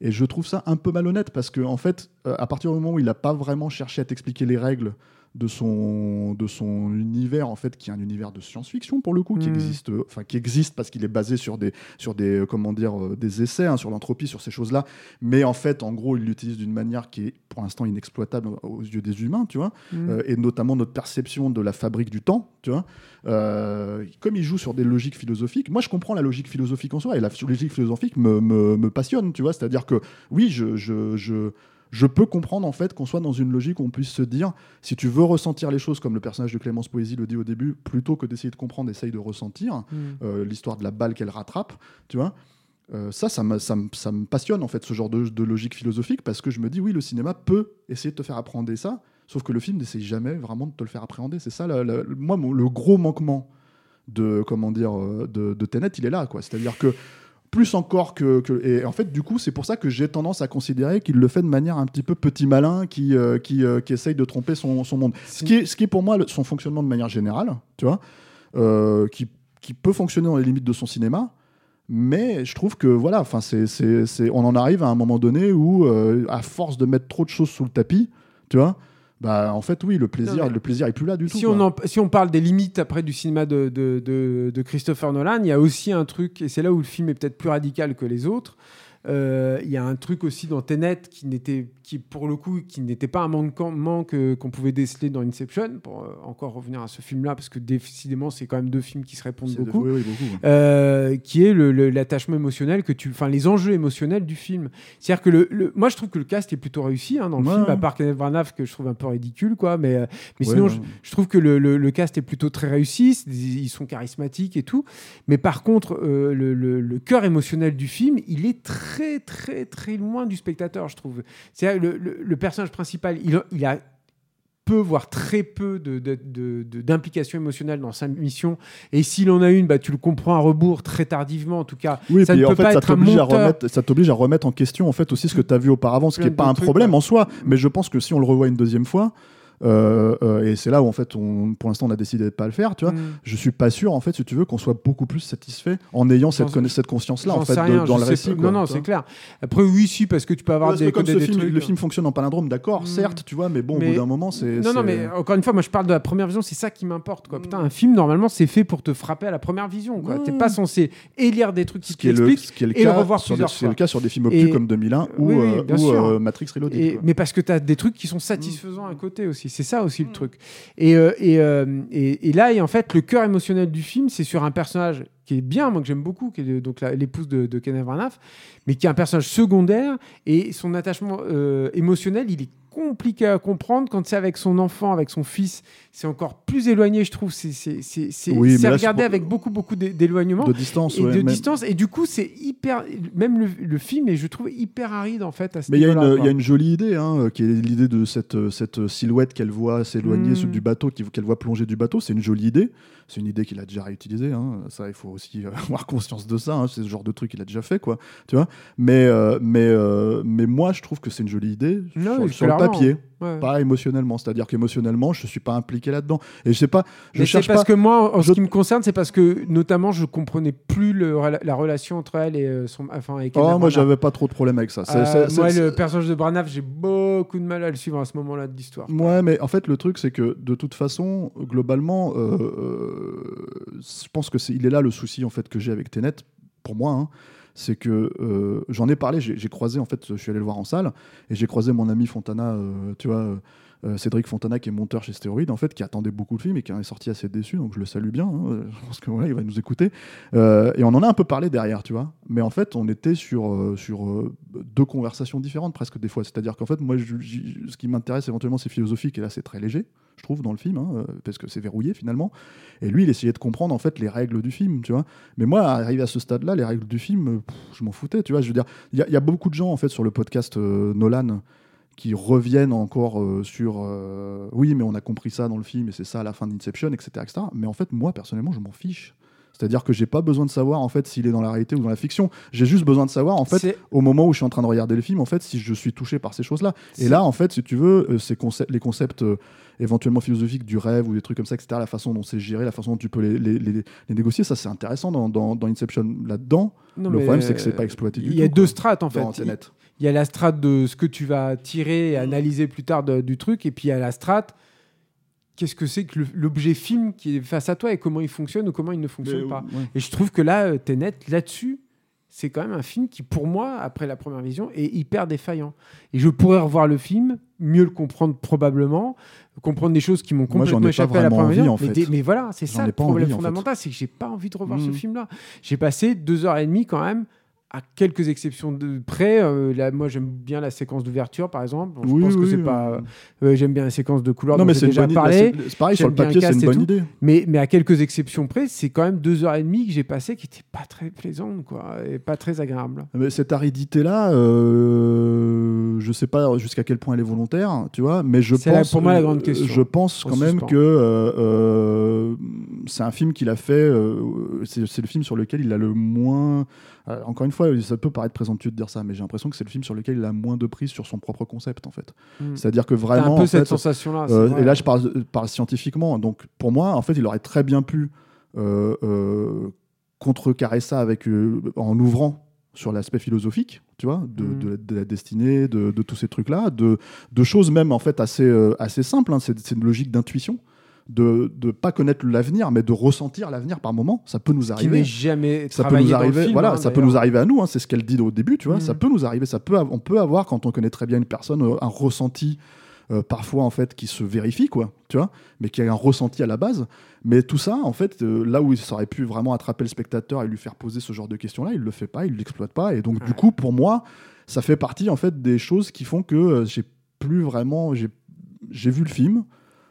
S2: Et je trouve ça un peu malhonnête parce que en fait, euh, à partir du moment où il n'a pas vraiment cherché à t'expliquer les règles de son, de son univers, en fait, qui est un univers de science-fiction pour le coup, qui
S1: Mm.
S2: existe, enfin qui existe parce qu'il est basé sur des, sur des, euh, comment dire, euh, des essais, hein, sur l'entropie, sur ces choses-là. Mais en fait, en gros, il l'utilise d'une manière qui est pour l'instant inexploitable aux yeux des humains, tu vois,
S1: Mhm.
S2: euh, et notamment notre perception de la fabrique du temps, tu vois. Euh, comme il joue sur des logiques philosophiques, moi je comprends la logique philosophique en soi, et la logique philosophique me, me, me passionne, tu vois. C'est-à-dire que oui, je, je, je, je peux comprendre en fait qu'on soit dans une logique où on puisse se dire, si tu veux ressentir les choses comme le personnage de Clémence Poésie le dit au début, plutôt que d'essayer de comprendre, essaye de ressentir
S1: Mhm.
S2: euh, l'histoire de la balle qu'elle rattrape, tu vois. Euh, ça, ça me, ça, me, ça me passionne en fait ce genre de, de logique philosophique parce que je me dis oui, le cinéma peut essayer de te faire appréhender ça, sauf que le film n'essaye jamais vraiment de te le faire appréhender. C'est ça, la- la- moi, mon- le gros manquement de comment dire euh, de, de Tenet, il est là, quoi. C'est-à-dire que plus encore que, et en fait du coup c'est pour ça que j'ai tendance à considérer qu'il le fait de manière un petit peu petit malin qui euh, qui, euh, qui essaye de tromper son, son monde. Ce qui est ce qui pour moi son fonctionnement de manière générale tu vois euh, qui, qui peut fonctionner dans les limites de son cinéma mais je trouve que voilà enfin c'est on en arrive à un moment donné où à force de mettre trop de choses sous le tapis tu vois bah en fait oui le plaisir
S1: Non,
S2: le plaisir est plus là du tout
S1: Si
S2: quoi.
S1: on, en- si on parle des limites après du cinéma de, de, de- de Christopher Nolan, il y a aussi un truc, et c'est là où le film est peut-être plus radical que les autres. euh, il y a un truc aussi dans Tenet qui n'était, qui pour le coup, qui n'était pas un manquement que- qu'on pouvait déceler dans Inception, pour euh, encore revenir à ce film-là, parce que décidément, c'est quand même deux films qui se répondent
S2: C'est de-
S1: beaucoup.
S2: oui, oui, beaucoup.
S1: Euh, qui est l'attachement émotionnel que tu, enfin les enjeux émotionnels du film. C'est-à-dire que le, le- moi je trouve que le cast est plutôt réussi hein, dans le
S2: Ouais,
S1: film,
S2: ouais.
S1: à part Kenneth Branagh que je trouve un peu ridicule quoi, mais euh, mais
S2: Ouais,
S1: sinon je, je trouve que le, le- cast est plutôt très réussi, c'est ils sont charismatiques et tout. Mais par contre euh, le cœur émotionnel du film, il est très très très loin du spectateur, je trouve. C'est le, le- le personnage principal, il, il a peu, voire très peu de- de- de- de- d'implication émotionnelle dans sa mission. Et s'il en a une, bah, tu le comprends à rebours très tardivement, en tout cas.
S2: Oui,
S1: ça ne
S2: en
S1: peut
S2: fait,
S1: pas
S2: ça t'oblige à remettre, ça t'oblige à remettre en question en fait aussi ce que tu as vu auparavant, ce qui n'est pas un
S1: trucs,
S2: problème
S1: ouais.
S2: en soi. Mais je pense que si on le revoit une deuxième fois, euh, et c'est là où en fait, on, pour l'instant, on a décidé de pas le faire, tu vois.
S1: Mm.
S2: Je suis pas sûr en fait, si tu veux, qu'on soit beaucoup plus satisfait en ayant cette, conna- cette conscience-là en fait de- dans le récit. quoi,
S1: non, non, c'est clair. Après, oui, si, parce que tu peux avoir des,
S2: comme ce
S1: des
S2: film,
S1: trucs.
S2: le film fonctionne en palindrome, d'accord,
S1: Mm.
S2: certes, tu vois, mais bon, au bout d'un moment, c'est.
S1: Non, non, mais encore une fois, moi je parle de la première vision, c'est ça qui m'importe. Quoi.
S2: Mm.
S1: Putain, un film, normalement, c'est fait pour te frapper à la première vision. Quoi.
S2: Ouais.
S1: T'es pas censé élire des trucs qui t'expliquent. et le revoir
S2: sur des,
S1: plusieurs
S2: c'est le
S1: fois.
S2: cas sur des films obtus comme 2001 ou, euh, euh, Matrix Reloaded.
S1: Mais parce que tu as des trucs qui sont satisfaisants
S2: Mm.
S1: à côté aussi. C'est ça aussi le truc. Et, euh, et, euh, et, et là, et en fait, le cœur émotionnel du film, c'est sur un personnage qui est bien, moi que j'aime beaucoup, qui est donc la- l'épouse de, de Kenneth Branagh, mais qui est un personnage secondaire et son attachement euh, émotionnel, il est compliqué à comprendre quand c'est avec son enfant, avec son fils, c'est encore plus éloigné, je trouve. C'est
S2: Oui,
S1: regardé avec beaucoup beaucoup d'é- d'éloignement
S2: De distance,
S1: et
S2: ouais,
S1: de distance et du coup c'est hyper même le, le film et je trouve hyper aride en fait à ce
S2: Mais il y, a une-
S1: quoi.
S2: il y a une jolie idée, hein, qui est l'idée de cette, euh, cette silhouette qu'elle voit s'éloigner
S1: Mm.
S2: sur- du bateau, qu'elle voit plonger du bateau. C'est une jolie idée. C'est une idée qu'il a déjà réutilisée. hein. Ça, il faut aussi euh, avoir conscience de ça. hein. C'est ce genre de truc qu'il a déjà fait, quoi. Tu vois mais, euh, mais, euh, mais moi, je trouve que c'est une jolie idée
S1: Non,
S2: sur, le papier,
S1: Ouais.
S2: pas émotionnellement. C'est-à-dire qu'émotionnellement, je suis pas impliqué là-dedans. Et je sais pas, je
S1: Mais
S2: cherche
S1: parce
S2: pas.
S1: que moi, en
S2: je-
S1: ce qui me concerne, c'est parce que notamment je comprenais plus le- la relation entre elle et son, enfin avec
S2: Oh, moi, j'avais pas trop de problème avec ça.
S1: Euh, moi, le personnage de Branagh, j'ai beaucoup de mal à le suivre à ce moment-là de l'histoire.
S2: Ouais, mais en fait, le truc, c'est que de toute façon, globalement, euh, euh, je pense que c'est, il est là le souci en fait que j'ai avec Tenet, pour moi. hein. c'est que euh, j'en ai parlé, j'ai, croisé en fait, je suis allé le voir en salle et j'ai croisé mon ami Fontana, euh, tu vois. Euh, Cédric Fontana qui est monteur chez Stéroïde en fait qui attendait beaucoup le film et qui en est sorti assez déçu donc je le salue bien hein. je pense que voilà il va nous écouter. Euh, et on en a un peu parlé derrière tu vois. Mais en fait on était sur euh, sur euh, deux conversations différentes presque des fois. C'est à dire qu'en fait moi je- ce qui m'intéresse éventuellement c'est philosophique et là c'est très léger je trouve dans le film hein, euh, parce que c'est verrouillé finalement. Et lui il essayait de comprendre en fait les règles du film tu vois. Mais moi arrivé à ce stade là les règles du film euh, je m'en foutais tu vois. Je veux dire il y, a- beaucoup de gens en fait sur le podcast euh, Nolan qui reviennent encore euh, sur euh, oui mais on a compris ça dans le film et c'est ça à la fin d'Inception etc., etc. mais en fait moi personnellement je m'en fiche c'est-à-dire que j'ai pas besoin de savoir en fait s'il est dans la réalité ou dans la fiction j'ai juste besoin de savoir en fait au moment où je suis en train de regarder le film en fait si je suis touché par ces choses là et là en fait si tu veux euh, ces concepts les concepts euh, éventuellement philosophiques du rêve ou des trucs comme ça etc la façon dont c'est géré la façon dont tu peux les, les- les- les négocier ça c'est intéressant dans, dans, dans Inception là-dedans le problème c'est que c'est pas exploité du
S1: Il y a
S2: tout,
S1: deux strates en fait. Il y a la strate de ce que tu vas tirer et analyser plus tard de- du truc, et puis il y a la strate. Qu'est-ce que c'est que l'objet film qui est face à toi et comment il fonctionne ou comment il ne fonctionne
S2: Mais,
S1: pas.
S2: ouais.
S1: Et je trouve que là, euh, Tenet, là-dessus, c'est quand même un film qui, pour moi, après la première vision, est hyper défaillant. Et je pourrais revoir le film, mieux le comprendre probablement, comprendre des choses qui m'ont complètement échappé à la première vision. mais,
S2: fait.
S1: des- mais voilà, c'est ça le problème
S2: envie, en fait.
S1: fondamental, c'est que j'ai pas envie de revoir ce
S2: Mhm.
S1: film-là. J'ai passé deux heures et demie quand même. À quelques exceptions de près, euh, là, moi j'aime bien la séquence d'ouverture par exemple. Je
S2: Oui,
S1: pense que
S2: oui,
S1: c'est
S2: oui.
S1: pas. euh, j'aime bien la séquence de couleur
S2: non mais c'est
S1: déjà
S2: bonne
S1: parlé.
S2: c'est- pareil sur le papier c'est une bonne idée
S1: Mais, mais à quelques exceptions près, c'est quand même deux heures et demie que j'ai passé qui n'étaient pas très plaisantes, quoi, et pas très agréables.
S2: Mais cette aridité-là, euh, je sais pas jusqu'à quel point elle est volontaire, tu vois, mais je pense,
S1: pour moi la grande question.
S2: Je pense
S1: En
S2: quand même
S1: suspens.
S2: que euh, euh, c'est un film qu'il a fait. euh, c'est le film sur lequel il a le moins. Euh, encore une fois, ça peut paraître présomptueux de dire ça, mais j'ai l'impression que c'est le film sur lequel il a moins de prise sur son propre concept, en fait.
S1: Mm.
S2: C'est-à-dire que vraiment,
S1: un peu
S2: en
S1: cette sensation-là.
S2: euh, et là, je parle, parle scientifiquement. Donc, pour moi, en fait, il aurait très bien pu euh, euh, contrecarrer ça avec, euh, en ouvrant sur l'aspect philosophique, tu vois, de,
S1: Mhm.
S2: de la- de la destinée, de, de tous ces trucs-là, de, de choses même en fait assez, euh, assez simples. hein. C'est une logique d'intuition, de ne pas connaître l'avenir, mais de ressentir l'avenir par moment. Ça peut nous
S1: qui
S2: arriver.
S1: n'est jamais
S2: ça peut nous arriver
S1: film,
S2: voilà
S1: hein,
S2: ça peut nous arriver à nous hein, c'est ce qu'elle dit au début tu vois ça peut nous arriver ça peut on peut avoir quand on connaît très bien une personne euh, un ressenti euh, parfois en fait qui se vérifie quoi tu vois mais qui a un ressenti à la base. Mais tout ça en fait euh, là où il aurait pu vraiment attraper le spectateur et lui faire poser ce genre de questions là il le fait pas il l'exploite pas. Et donc du coup pour moi ça fait partie en fait des choses qui font que euh, j'ai plus vraiment j'ai vu le film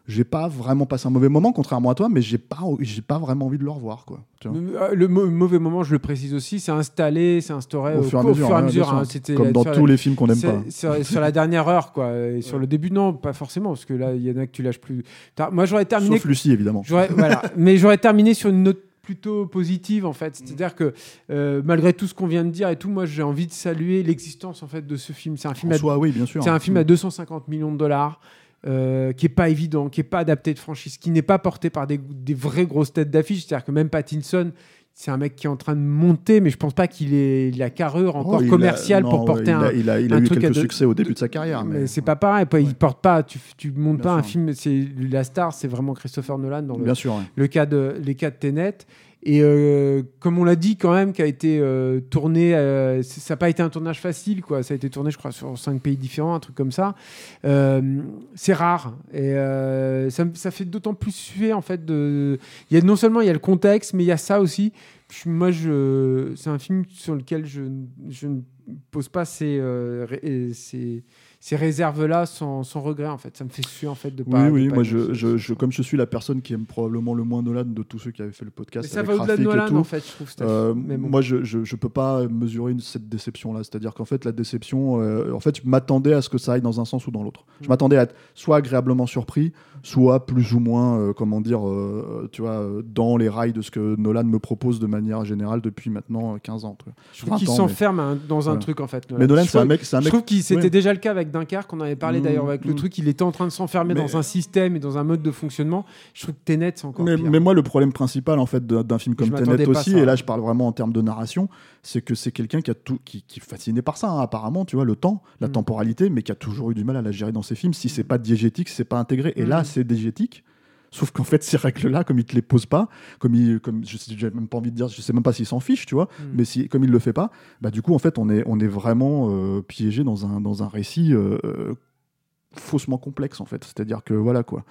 S2: j'ai pas vraiment passé un mauvais moment contrairement à toi mais j'ai pas j'ai pas vraiment envie de le revoir quoi.
S1: Euh, Le mauvais moment, je le précise aussi, c'est installé, c'est instauré
S2: Au
S1: au,
S2: fur et à
S1: au
S2: mesure,
S1: fur et à
S2: ouais,
S1: mesure.
S2: bien sûr.
S1: hein,
S2: comme dans
S1: sur la-
S2: tous les films qu'on n'aime
S1: c'est-
S2: pas
S1: Sur, sur la dernière heure, quoi. Et sur le début, non, pas forcément, parce que là, il y en a que tu lâches plus. Moi, j'aurais terminé.
S2: Sauf Lucie, évidemment.
S1: voilà. Mais j'aurais terminé sur une note plutôt positive en fait c'est-à-dire que euh, malgré tout ce qu'on vient de dire et tout moi j'ai envie de saluer l'existence en fait de ce film c'est un film
S2: En
S1: à
S2: soi, oui, bien sûr.
S1: c'est un film à 250 millions de dollars, euh, qui est pas évident, qui est pas adapté de franchise, qui n'est pas porté par des, des vraies grosses têtes d'affiche. C'est-à-dire que même Pattinson, c'est un mec qui est en train de monter, mais je pense pas qu'il ait la carrure
S2: Oh,
S1: encore
S2: a-
S1: commerciale
S2: non,
S1: pour porter
S2: il
S1: un.
S2: a, il a, il a
S1: un
S2: eu
S1: truc
S2: quelques
S1: deux-
S2: succès au début de sa carrière.
S1: mais
S2: Mais,
S1: c'est pas pareil. Il
S2: Ouais.
S1: porte pas. Tu, tu montes
S2: Bien
S1: pas un film. C'est la star, c'est vraiment Christopher Nolan dans le,
S2: Bien sûr. ouais.
S1: le cas de les cas de Tenet. Et euh, comme on l'a dit quand même, qui a été euh, tourné, euh, c- ça n'a pas été un tournage facile, quoi. Ça a été tourné, je crois, sur cinq pays différents, un truc comme ça. Euh, c'est rare et euh, ça, fait d'autant plus suer en fait. De... Il y a non seulement il y a le contexte, mais il y a ça aussi moi, je, c'est un film sur lequel je, je ne pose pas ces, euh, ces, ces réserves-là sans, sans regret, en fait. Ça me fait suer, en fait, de
S2: Oui,
S1: pas.
S2: oui,
S1: pas
S2: moi, je, je, comme je suis la personne qui aime probablement le moins Nolan de tous ceux qui avaient fait le
S1: Mais
S2: podcast.
S1: ça
S2: avec
S1: va au-delà de Nolan,
S2: tout,
S1: en fait, je trouve.
S2: Euh,
S1: Mais bon.
S2: Moi, je, je, peux pas mesurer une- cette déception-là. C'est-à-dire qu'en fait, la déception, euh, en fait, je m'attendais à ce que ça aille dans un sens ou dans l'autre. Je
S1: Mm.
S2: m'attendais à être soit agréablement surpris, soit plus ou moins, comment dire, tu vois, dans les rails de ce que Nolan me propose de manière générale depuis maintenant euh, 15 ans.
S1: je trouve qu'il
S2: 20 ans,
S1: s'enferme dans un. Truc, en fait.
S2: Mais, mais Nolan, c'est un mec,
S1: Je trouve que c'était
S2: ouais.
S1: déjà le cas avec Dunkerque, on avait parlé
S2: Mm,
S1: d'ailleurs avec le
S2: mm.
S1: truc, il était en train de s'enfermer dans un système et dans un mode de fonctionnement. Je trouve que Tenet, c'est encore
S2: Mais,
S1: pire.
S2: mais moi, le problème principal en fait d'un film comme Tenet aussi,
S1: ça.
S2: et là je parle vraiment en termes de narration, c'est que c'est quelqu'un qui a tout, qui, qui est fasciné par ça, hein, apparemment, tu vois, le temps, la
S1: Mm.
S2: temporalité, mais qui a toujours eu du mal à la gérer dans ses films. Si c'est pas diégétique, c'est pas intégré, et là c'est diégétique. Sauf qu'en fait, ces règles-là, comme il te les pose pas, comme il, comme je sais, j'ai même pas envie de dire, je sais même pas s'il s'en fiche, tu vois,
S1: Mm.
S2: mais si, comme il le fait pas, bah du coup, en fait, on est, on est vraiment euh, piégé dans un, dans un récit euh, faussement complexe, en fait. C'est-à-dire que voilà quoi.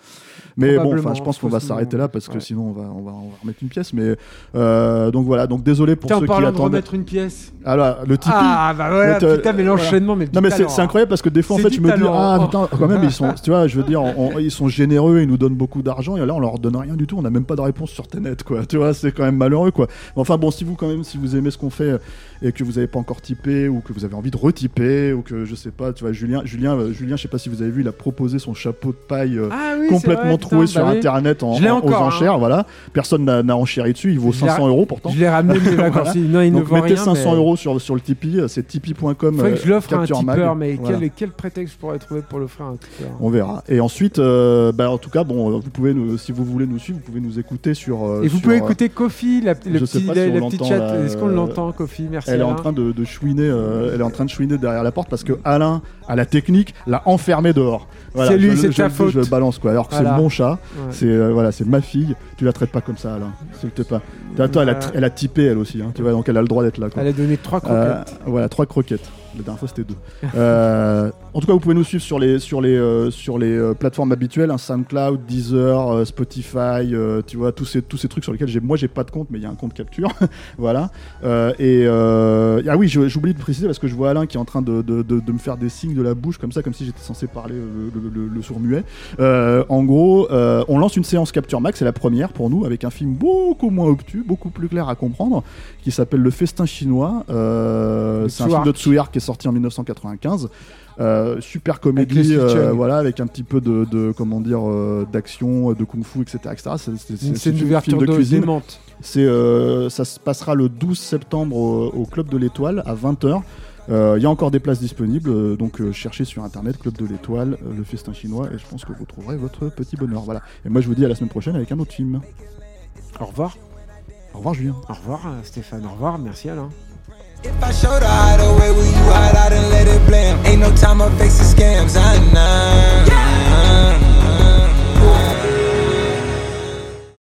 S2: Mais bon, enfin, je pense qu'on va s'arrêter là parce que
S1: ouais.
S2: sinon on va, on va, on va remettre une pièce. Mais euh, donc voilà, donc désolé pour
S1: Tiens,
S2: ceux qui
S1: parlant de remettre une pièce.
S2: Alors, le Tipeee.
S1: Ah, bah voilà,
S2: Mais te-
S1: putain, mais
S2: voilà.
S1: l'enchaînement, mais
S2: Non mais c'est c'est incroyable parce que des fois en
S1: C'est
S2: fait je me dis ah putain quand même ils sont tu vois je veux dire on- ils sont généreux ils nous donnent beaucoup d'argent et là on leur donne rien du tout on n'a même pas de réponse sur Tenet quoi tu vois c'est quand même malheureux quoi Mais enfin bon si vous quand même si vous aimez ce qu'on fait et que vous n'avez pas encore typé ou que vous avez envie de retyper ou que je sais pas tu vois Julien Julien euh, Julien je sais pas si vous avez vu il a proposé son chapeau de paille euh,
S1: Ah oui,
S2: complètement
S1: vrai,
S2: troué
S1: putain,
S2: sur
S1: bah oui.
S2: internet en, en-
S1: encore,
S2: aux
S1: hein.
S2: enchères voilà personne n'a enchéri dessus il vaut
S1: Je l'ai
S2: 500 euros pourtant
S1: Je l'ai ramené de vacances. Non, il ne
S2: donc
S1: vaut
S2: mettez
S1: rien.
S2: 500
S1: mais-
S2: euros sur, sur le Tipeee, c'est tipeee.com.
S1: Que je l'offre à un tipeur, mais
S2: Voilà.
S1: quel, quel prétexte je pourrais trouver pour l'offrir à un tipeur
S2: On verra. Et ensuite, euh, bah, en tout cas, bon, vous pouvez, nous, si vous voulez nous suivre, vous pouvez nous écouter sur. euh,
S1: Et vous pouvez
S2: euh,
S1: écouter Kofi, la, petite chat. Est-ce qu'on
S2: euh,
S1: l'entend, Kofi? Merci.
S2: Elle est en train de, chouiner, euh, elle est en train de chouiner derrière la porte parce que Alain, à la technique, l'a enfermé dehors. Voilà,
S1: C'est lui, c'est ta faute.
S2: Je balance quoi. Alors que
S1: Voilà.
S2: c'est mon chat,
S1: Ouais.
S2: c'est euh, voilà, c'est ma fille. Tu la traites pas comme ça, Alain. S'il te plaît. Attends, elle a, elle a typé elle aussi. hein, tu vois, donc elle a le droit d'être là. Quoi.
S1: Elle a donné trois
S2: Euh,
S1: croquettes.
S2: voilà, trois croquettes. La dernière fois, c'était deux. Euh, en tout cas, vous pouvez nous suivre sur les, sur les, euh, sur les euh, plateformes habituelles, hein, SoundCloud, Deezer, euh, Spotify, euh, tu vois, tous ces, tous ces trucs sur lesquels j'ai, moi, j'ai pas de compte, mais il y a un compte capture. voilà. Euh, et euh, ah oui, j'oublie de préciser parce que je vois Alain qui est en train de, de, de- de me faire des signes de la bouche comme ça, comme si j'étais censé parler euh, le, le- le sourd muet. Euh, en gros, euh, on lance une séance Capture Max, c'est la première pour nous, avec un film beaucoup moins obtus, beaucoup plus clair à comprendre, qui s'appelle Le Festin chinois. C'est un film de Tsuyark qui est sorti en 1995. Euh, super
S1: Avec
S2: comédie, euh,
S1: Chung.
S2: voilà, avec un petit peu de, de comment dire, euh, d'action, de kung-fu, etc., etc. C'est-
S1: Une
S2: film de
S1: de
S2: cuisine. C'est, ça se passera le 12 septembre au, au Club de l'Étoile à 20h. Euh, il y a encore des places disponibles, euh, donc euh, cherchez sur internet Club de l'Étoile, le festin chinois, et je pense que vous trouverez votre petit bonheur. Voilà. Et moi je vous dis à la semaine prochaine avec un autre film.
S1: Au revoir.
S2: Au revoir Julien.
S1: Au revoir Stéphane. Au revoir. Merci Alain.